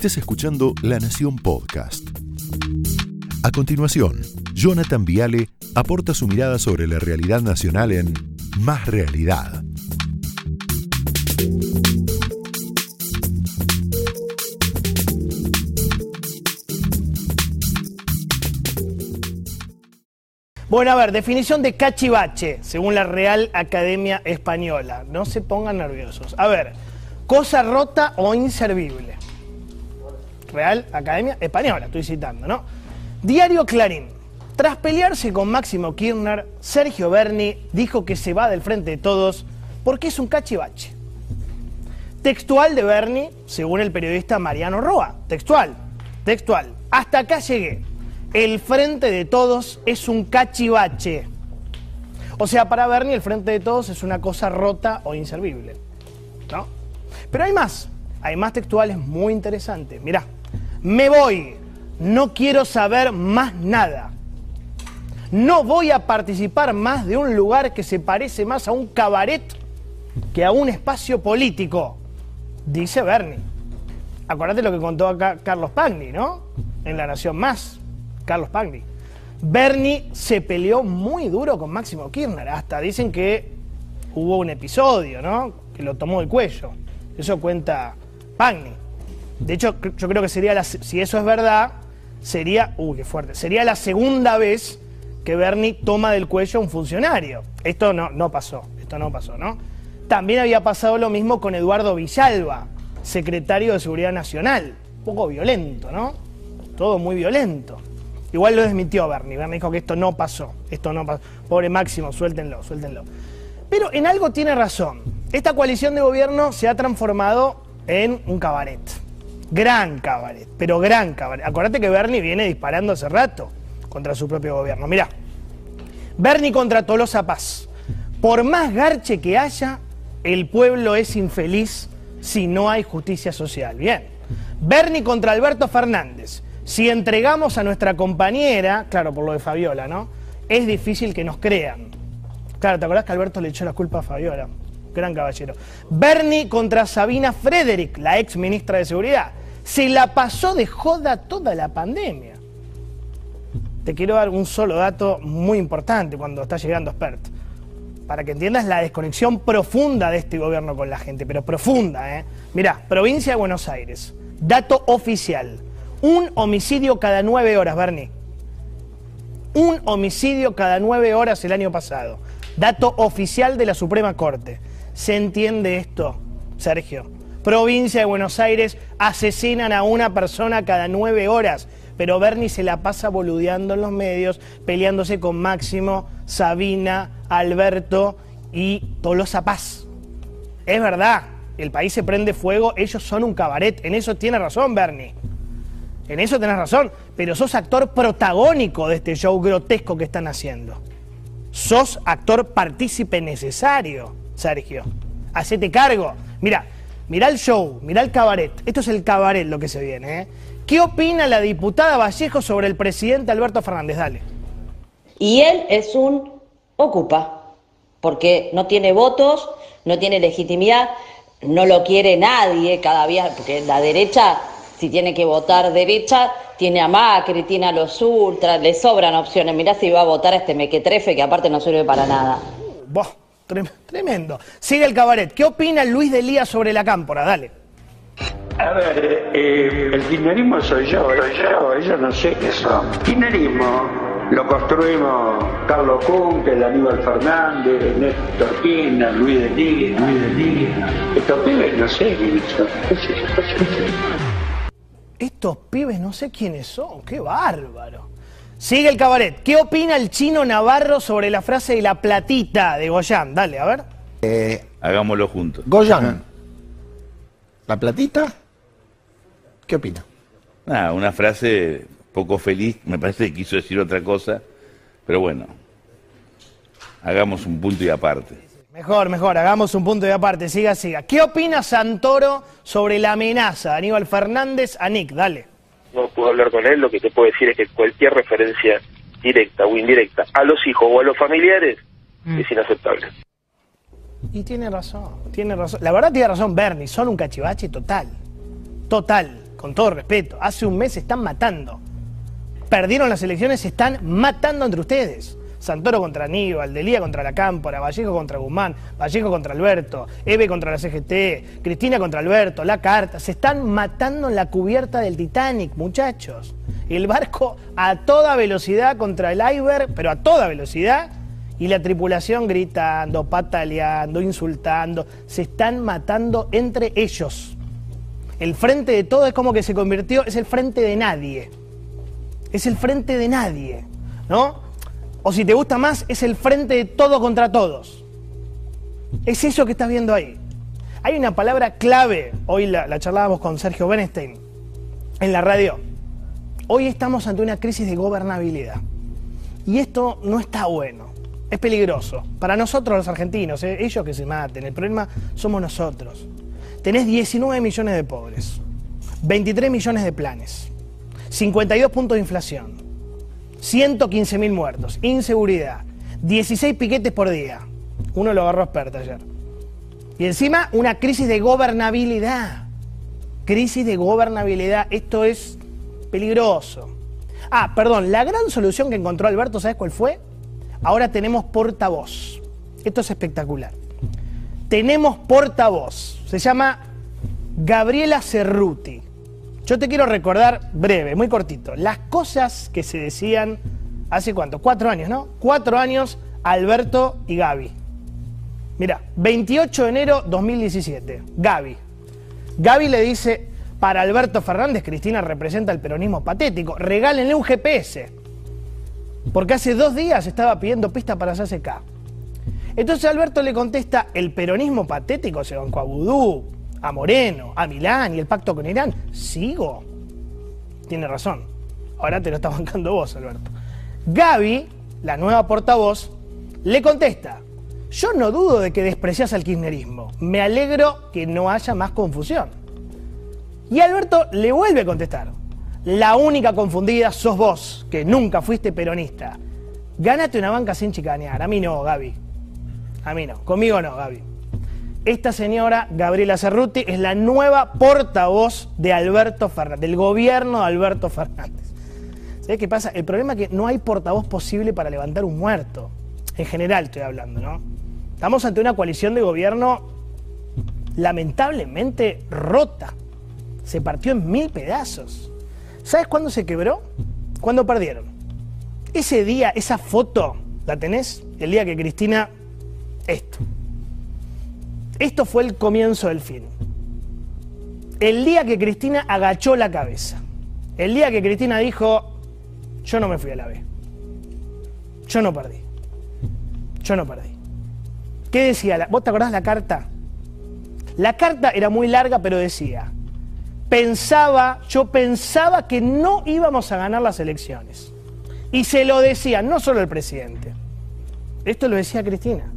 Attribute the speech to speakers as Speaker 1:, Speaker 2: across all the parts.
Speaker 1: estés escuchando La Nación Podcast. A continuación, Jonathan Viale aporta su mirada sobre la realidad nacional en Más Realidad.
Speaker 2: Bueno, a ver, definición de cachivache, según la Real Academia Española. No se pongan nerviosos. A ver, cosa rota o inservible. Real Academia Española, estoy citando, ¿no? Diario Clarín. Tras pelearse con Máximo Kirchner, Sergio Berni dijo que se va del frente de todos porque es un cachivache. Textual de Berni, según el periodista Mariano Roa. Textual, textual. Hasta acá llegué el frente de todos es un cachivache. O sea, para Bernie el frente de todos es una cosa rota o inservible. ¿No? Pero hay más, hay más textuales muy interesantes. Mirá, me voy, no quiero saber más nada. No voy a participar más de un lugar que se parece más a un cabaret que a un espacio político, dice Bernie. Acuérdate lo que contó acá Carlos Pagni, ¿no? En La Nación Más. Carlos Pagni. Bernie se peleó muy duro con Máximo Kirchner. Hasta dicen que hubo un episodio, ¿no? Que lo tomó del cuello. Eso cuenta Pagni. De hecho, yo creo que sería la, si eso es verdad, sería, uy, qué fuerte, sería la segunda vez que Bernie toma del cuello a un funcionario. Esto no, no pasó, esto no pasó, ¿no? También había pasado lo mismo con Eduardo Villalba, secretario de Seguridad Nacional. Un poco violento, ¿no? Todo muy violento. Igual lo desmintió Bernie. Bernie dijo que esto no pasó. Esto no pasó. Pobre Máximo, suéltenlo, suéltenlo. Pero en algo tiene razón. Esta coalición de gobierno se ha transformado en un cabaret. Gran cabaret, pero gran cabaret. Acordate que Bernie viene disparando hace rato contra su propio gobierno. Mirá, Bernie contra Tolosa Paz. Por más garche que haya, el pueblo es infeliz si no hay justicia social. Bien. Bernie contra Alberto Fernández. Si entregamos a nuestra compañera, claro, por lo de Fabiola, ¿no? Es difícil que nos crean. Claro, ¿te acordás que Alberto le echó la culpa a Fabiola? Gran caballero. Bernie contra Sabina Frederick, la ex ministra de Seguridad. Se la pasó de joda toda la pandemia. Te quiero dar un solo dato muy importante cuando está llegando Spert. Para que entiendas la desconexión profunda de este gobierno con la gente, pero profunda, ¿eh? Mirá, provincia de Buenos Aires. Dato oficial. Un homicidio cada nueve horas, Bernie. Un homicidio cada nueve horas el año pasado. Dato oficial de la Suprema Corte. ¿Se entiende esto, Sergio? Provincia de Buenos Aires asesinan a una persona cada nueve horas, pero Bernie se la pasa boludeando en los medios, peleándose con Máximo, Sabina, Alberto y Tolosa Paz. Es verdad, el país se prende fuego, ellos son un cabaret, en eso tiene razón Bernie. En eso tenés razón, pero sos actor protagónico de este show grotesco que están haciendo. Sos actor partícipe necesario, Sergio. Hacete cargo. Mira, mira el show, mira el cabaret. Esto es el cabaret lo que se viene. ¿eh? ¿Qué opina la diputada Vallejo sobre el presidente Alberto Fernández? Dale.
Speaker 3: Y él es un ocupa, porque no tiene votos, no tiene legitimidad, no lo quiere nadie cada día, porque la derecha si tiene que votar derecha, tiene a Macri, tiene a los ultras, le sobran opciones. Mirá si va a votar a este mequetrefe que aparte no sirve para nada.
Speaker 2: Tremendo. Sigue el cabaret. ¿Qué opina Luis de Lía sobre la cámpora? Dale.
Speaker 4: A ver, eh, el kirchnerismo soy yo, soy yo, ellos no sé qué son. Kirchnerismo lo construimos Carlos Cunque, Aníbal Fernández, Néstor Kirchner, Luis de Lía, Luis de Lía. Estos pibes no sé quiénes son
Speaker 2: estos pibes no sé quiénes son, qué bárbaro. Sigue el cabaret. ¿Qué opina el chino Navarro sobre la frase de la platita de Goyán? Dale, a ver.
Speaker 5: Eh, Hagámoslo juntos.
Speaker 6: Goyán. ¿La platita? ¿Qué opina?
Speaker 5: Nada, una frase poco feliz, me parece que quiso decir otra cosa, pero bueno, hagamos un punto y aparte.
Speaker 2: Mejor, mejor, hagamos un punto de aparte, siga, siga. ¿Qué opina Santoro sobre la amenaza Aníbal Fernández a Nick? Dale.
Speaker 7: No puedo hablar con él, lo que te puedo decir es que cualquier referencia directa o indirecta a los hijos o a los familiares mm. es inaceptable.
Speaker 2: Y tiene razón, tiene razón. La verdad tiene razón Bernie, son un cachivache total. Total. con todo respeto, hace un mes se están matando. Perdieron las elecciones, se están matando entre ustedes. Santoro contra Aníbal, Delía contra la Cámpora, Vallejo contra Guzmán, Vallejo contra Alberto, Eve contra la CGT, Cristina contra Alberto, La Carta. Se están matando en la cubierta del Titanic, muchachos. El barco a toda velocidad contra el iceberg, pero a toda velocidad. Y la tripulación gritando, pataleando, insultando. Se están matando entre ellos. El frente de todo es como que se convirtió, es el frente de nadie. Es el frente de nadie, ¿no? O si te gusta más, es el frente de todo contra todos. Es eso que estás viendo ahí. Hay una palabra clave, hoy la, charlábamos con Sergio Benestein en la radio. Hoy estamos ante una crisis de gobernabilidad. Y esto no está bueno, es peligroso. Para nosotros los argentinos, ¿eh? ellos que se maten, el problema somos nosotros. Tenés 19 millones de pobres, 23 millones de planes, 52 puntos de inflación, 115.000 muertos, inseguridad, 16 piquetes por día. Uno lo agarró experto ayer. Y encima una crisis de gobernabilidad. Crisis de gobernabilidad. Esto es peligroso. Ah, perdón, la gran solución que encontró Alberto, ¿sabes cuál fue? Ahora tenemos portavoz. Esto es espectacular. Tenemos portavoz. Se llama Gabriela Cerruti. Yo te quiero recordar, breve, muy cortito, las cosas que se decían hace cuánto, cuatro años, ¿no? Cuatro años, Alberto y Gaby. Mira, 28 de enero 2017, Gaby. Gaby le dice, para Alberto Fernández, Cristina representa el peronismo patético, regálenle un GPS. Porque hace dos días estaba pidiendo pista para CK. Entonces Alberto le contesta, el peronismo patético se bancó a a Moreno, a Milán y el pacto con Irán, sigo. Tiene razón. Ahora te lo está bancando vos, Alberto. Gaby, la nueva portavoz, le contesta, yo no dudo de que desprecias al kirchnerismo, me alegro que no haya más confusión. Y Alberto le vuelve a contestar, la única confundida sos vos, que nunca fuiste peronista. Gánate una banca sin chicanear, a mí no, Gaby. A mí no, conmigo no, Gaby. Esta señora, Gabriela Cerruti, es la nueva portavoz de Alberto Fernández, del gobierno de Alberto Fernández. ¿Sabes qué pasa? El problema es que no hay portavoz posible para levantar un muerto. En general estoy hablando, ¿no? Estamos ante una coalición de gobierno lamentablemente rota. Se partió en mil pedazos. ¿Sabes cuándo se quebró? Cuando perdieron. Ese día, esa foto, ¿la tenés? El día que Cristina... Esto. Esto fue el comienzo del fin. El día que Cristina agachó la cabeza. El día que Cristina dijo, yo no me fui a la B. Yo no perdí. Yo no perdí. ¿Qué decía? ¿Vos te acordás la carta? La carta era muy larga, pero decía, pensaba, yo pensaba que no íbamos a ganar las elecciones. Y se lo decía no solo el presidente. Esto lo decía Cristina.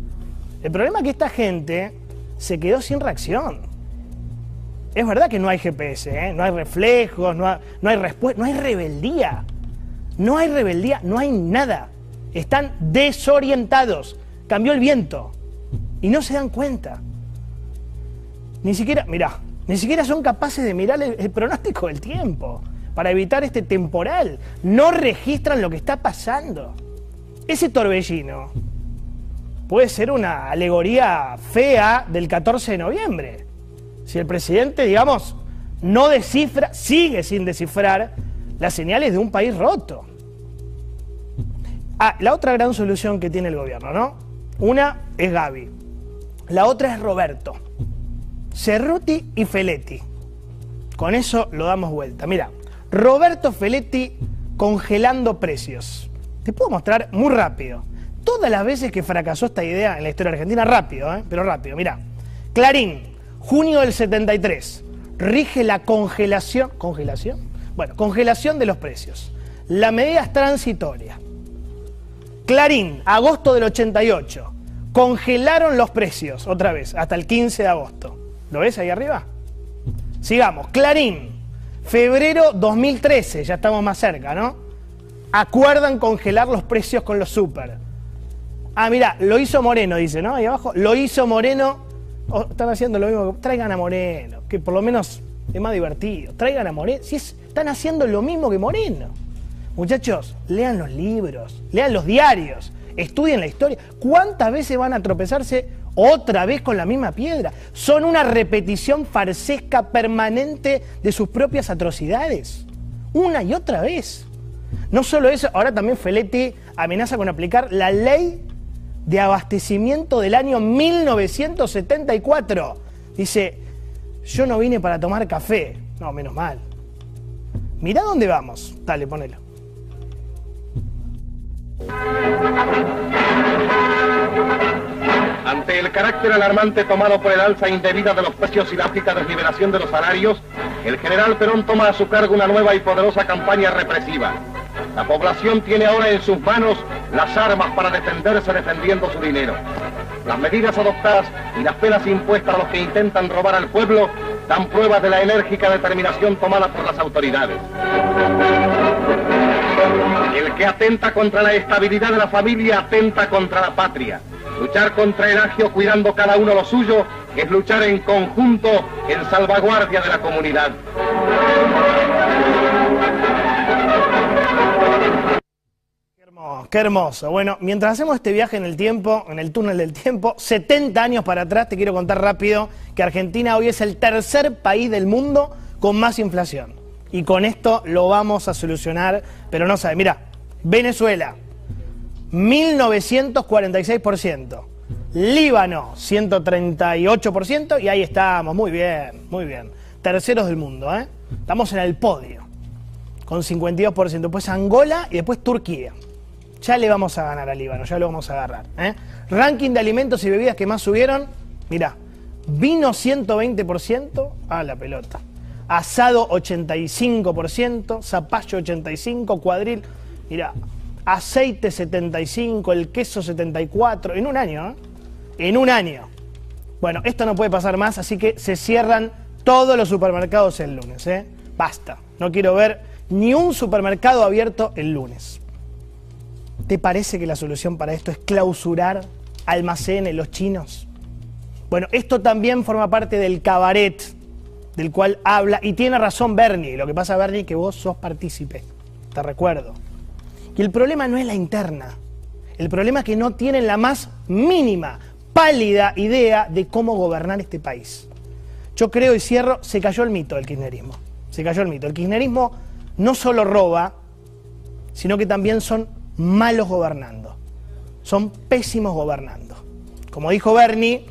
Speaker 2: El problema es que esta gente se quedó sin reacción. Es verdad que no hay GPS, ¿eh? no hay reflejos, no hay, no hay respuesta, no hay rebeldía. No hay rebeldía, no hay nada. Están desorientados. Cambió el viento. Y no se dan cuenta. Ni siquiera, mirá, ni siquiera son capaces de mirar el pronóstico del tiempo para evitar este temporal. No registran lo que está pasando. Ese torbellino puede ser una alegoría fea del 14 de noviembre. Si el presidente, digamos, no descifra, sigue sin descifrar las señales de un país roto. Ah, la otra gran solución que tiene el gobierno, ¿no? Una es Gaby, la otra es Roberto, Cerruti y Feletti. Con eso lo damos vuelta. Mira, Roberto Feletti congelando precios. Te puedo mostrar muy rápido todas las veces que fracasó esta idea en la historia argentina, rápido, ¿eh? pero rápido, mira. Clarín, junio del 73, rige la congelación, ¿congelación? Bueno, congelación de los precios. La medida es transitoria. Clarín, agosto del 88, congelaron los precios otra vez, hasta el 15 de agosto. ¿Lo ves ahí arriba? Sigamos, Clarín, febrero 2013, ya estamos más cerca, ¿no? Acuerdan congelar los precios con los super. Ah, mira, lo hizo Moreno, dice, ¿no? Ahí abajo. Lo hizo Moreno. están haciendo lo mismo. Traigan a Moreno, que por lo menos Es más divertido. Traigan a Moreno. Si están haciendo lo mismo que Moreno. Muchachos, lean los libros, lean los diarios, estudien la historia. ¿Cuántas veces van a tropezarse otra vez con la misma piedra? Son una repetición farsesca permanente de sus propias atrocidades. Una y otra vez. No solo eso, ahora también Feletti amenaza con aplicar la ley de abastecimiento del año 1974. Dice, yo no vine para tomar café. No, menos mal. Mirá dónde vamos. Dale, ponelo.
Speaker 8: Ante el carácter alarmante tomado por el alza indebida de los precios y la áfrica desnivelación de los salarios, el general Perón toma a su cargo una nueva y poderosa campaña represiva. La población tiene ahora en sus manos las armas para defenderse defendiendo su dinero. Las medidas adoptadas y las penas impuestas a los que intentan robar al pueblo dan pruebas de la enérgica determinación tomada por las autoridades. El que atenta contra la estabilidad de la familia atenta contra la patria. Luchar contra el agio cuidando cada uno lo suyo es luchar en conjunto en salvaguardia de la comunidad.
Speaker 2: Qué hermoso. Bueno, mientras hacemos este viaje en el tiempo, en el túnel del tiempo, 70 años para atrás, te quiero contar rápido que Argentina hoy es el tercer país del mundo con más inflación. Y con esto lo vamos a solucionar, pero no sabe. Mira, Venezuela, 1946%. Líbano, 138%. Y ahí estamos, muy bien, muy bien. Terceros del mundo, ¿eh? Estamos en el podio, con 52%. Después Angola y después Turquía. Ya le vamos a ganar al Líbano, ya lo vamos a agarrar. ¿eh? Ranking de alimentos y bebidas que más subieron. Mirá, vino 120%, a la pelota. Asado 85%, zapallo 85%, cuadril, mirá, aceite 75%, el queso 74%, en un año, ¿eh? En un año. Bueno, esto no puede pasar más, así que se cierran todos los supermercados el lunes, ¿eh? Basta. No quiero ver ni un supermercado abierto el lunes. ¿Te parece que la solución para esto es clausurar almacenes los chinos? Bueno, esto también forma parte del cabaret del cual habla, y tiene razón Bernie, lo que pasa Bernie que vos sos partícipe, te recuerdo. Y el problema no es la interna, el problema es que no tienen la más mínima, pálida idea de cómo gobernar este país. Yo creo y cierro, se cayó el mito del kirchnerismo, se cayó el mito. El kirchnerismo no solo roba, sino que también son malos gobernando. Son pésimos gobernando. Como dijo Bernie,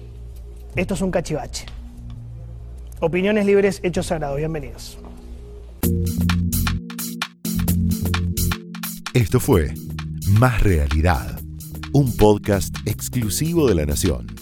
Speaker 2: esto es un cachivache. Opiniones libres, hechos sagrados. Bienvenidos.
Speaker 1: Esto fue Más Realidad, un podcast exclusivo de La Nación.